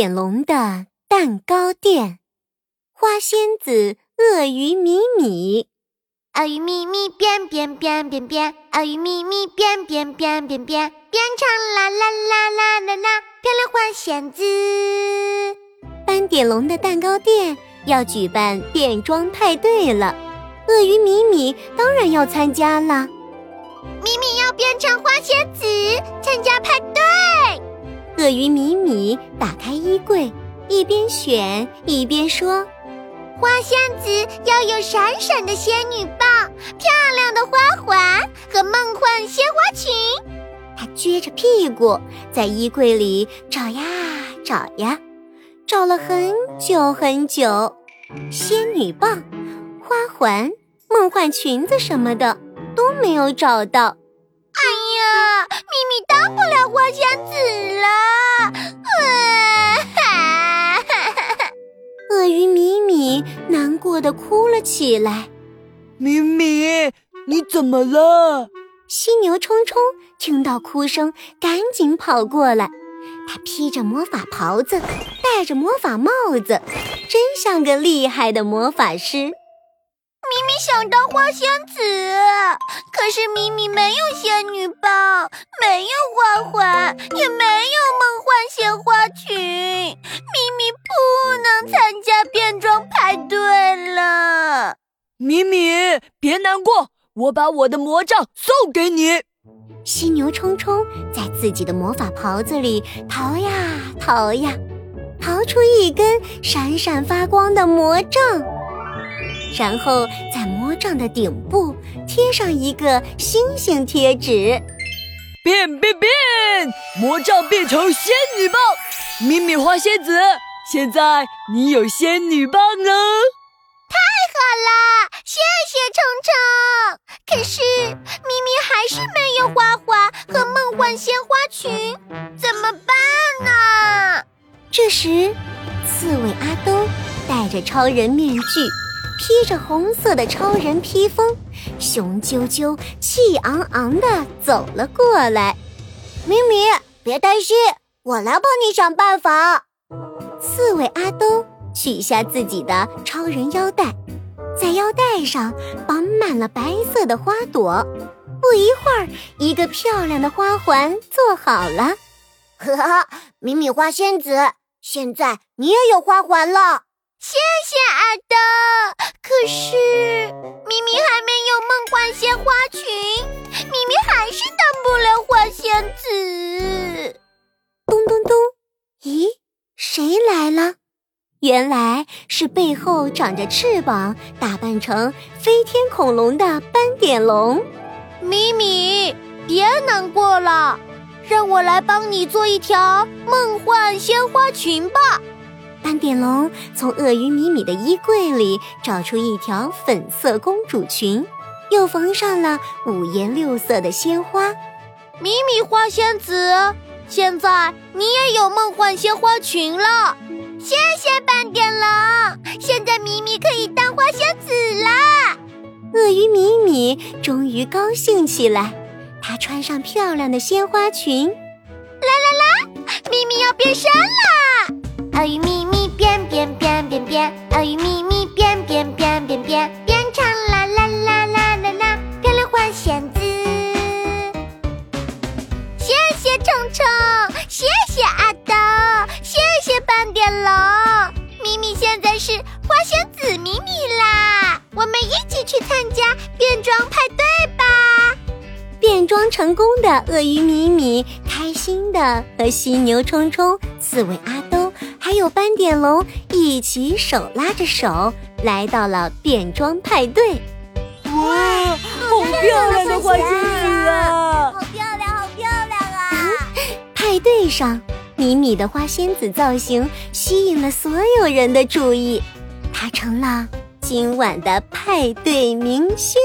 点龙的蛋糕店，花仙子、鳄鱼米米，鳄鱼米米变变变变变，鳄鱼米米变变变变变，变成啦啦啦啦啦啦，漂亮花仙子。斑点龙的蛋糕店要举办变装派对了，鳄鱼米米当然要参加了。米米要变成花仙子参加派对。鳄鱼米米打开衣柜，一边选一边说：“花仙子要有闪闪的仙女棒、漂亮的花环和梦幻鲜花裙。”她撅着屁股在衣柜里找呀找呀，找了很久很久，仙女棒、花环、梦幻裙子什么的都没有找到。哎呀，咪咪当不了花仙子的哭了起来。米米，你怎么了？犀牛冲冲听到哭声，赶紧跑过来。他披着魔法袍子，戴着魔法帽子，真像个厉害的魔法师。咪咪想当花仙子，可是咪咪没有仙女棒，没有花环，也没有梦幻鲜花裙，咪咪不能参加变装派对米米，别难过，我把我的魔杖送给你。犀牛冲冲在自己的魔法袍子里逃呀逃呀，逃出一根闪闪发光的魔杖。然后在魔杖的顶部贴上一个星星贴纸，变变变！魔杖变成仙女棒，米米花仙子，现在你有仙女棒了！好啦，谢谢虫虫。可是咪咪还是没有花环和梦幻鲜花裙，怎么办呢？这时，刺猬阿兜戴着超人面具。披着红色的超人披风，雄赳赳、气昂昂地走了过来。咪咪，别担心，我来帮你想办法。刺猬阿兜取下自己的超人腰带，在腰带上绑满了白色的花朵。不一会儿，一个漂亮的花环做好了。呵呵，米米花仙子，现在你也有花环了。谢谢阿兜。可是咪咪还没有梦幻鲜花裙，咪咪还是当不了花仙子。咚咚咚！咦，谁来了？原来是背后长着翅膀、打扮成飞天恐龙的斑点龙。米米，别难过了，让我来帮你做一条梦幻鲜花裙吧。斑点龙从鳄鱼米米的衣柜里找出一条粉色公主裙，又缝上了五颜六色的鲜花。米米花仙子，现在你也有梦幻鲜花裙了。谢谢斑点龙，现在米米可以当花仙子啦！鳄鱼米米终于高兴起来，她穿上漂亮的鲜花裙，啦啦啦，米米要变身啦！鳄鱼米。变变变变变，鳄鱼咪咪变变变变变，变成啦啦啦啦啦啦，漂亮花仙子。谢谢虫虫，装成功的鳄鱼米米，开心的和犀牛冲冲、刺猬阿兜。还有斑点龙一起手拉着手来到了变装派对。哇，好漂亮的花仙子啊！好漂亮，好漂亮啊！派对上，米米的花仙子造型吸引了所有人的注意，她成了今晚的派对明星。